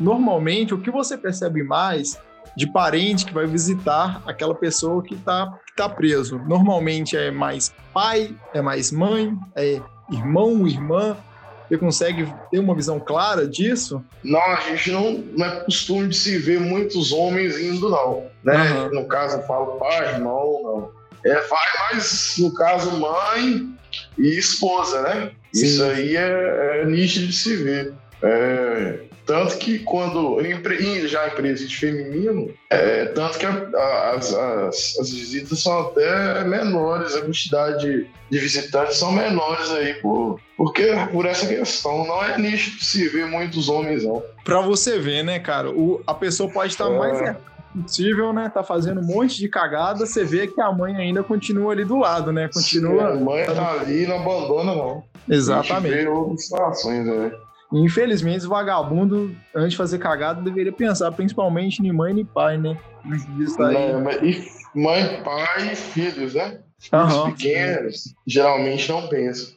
normalmente o que você percebe mais de parente que vai visitar aquela pessoa que está que tá preso. Normalmente é mais pai, é mais mãe, é irmão, irmã. Você consegue ter uma visão clara disso? Não, a gente não, não é costume de se ver muitos homens indo, não. Né? Uhum. No caso, eu falo pai, irmão, não. É, vai, mas no caso, mãe e esposa, né? Sim. Isso aí é, é nítido de se ver. É, tanto que quando já em presídio feminino, é, tanto que a, as, as, as, visitas são até menores, a quantidade de visitantes são menores aí, por, porque por essa questão. Não é nicho de se ver muitos homens, não. Pra você ver, né, cara? O, a pessoa pode estar é. mais possível, né? Tá fazendo um monte de cagada, você vê que a mãe ainda continua ali do lado, né? Continua. Sim, a mãe tá ali e não abandona, não. Exatamente. A gente vê outras situações, né? Infelizmente, esse vagabundo, antes de fazer cagada, deveria pensar principalmente em mãe e pai, né? Mãe, pai e filhos, né? Filhos uhum. pequenos geralmente não pensam.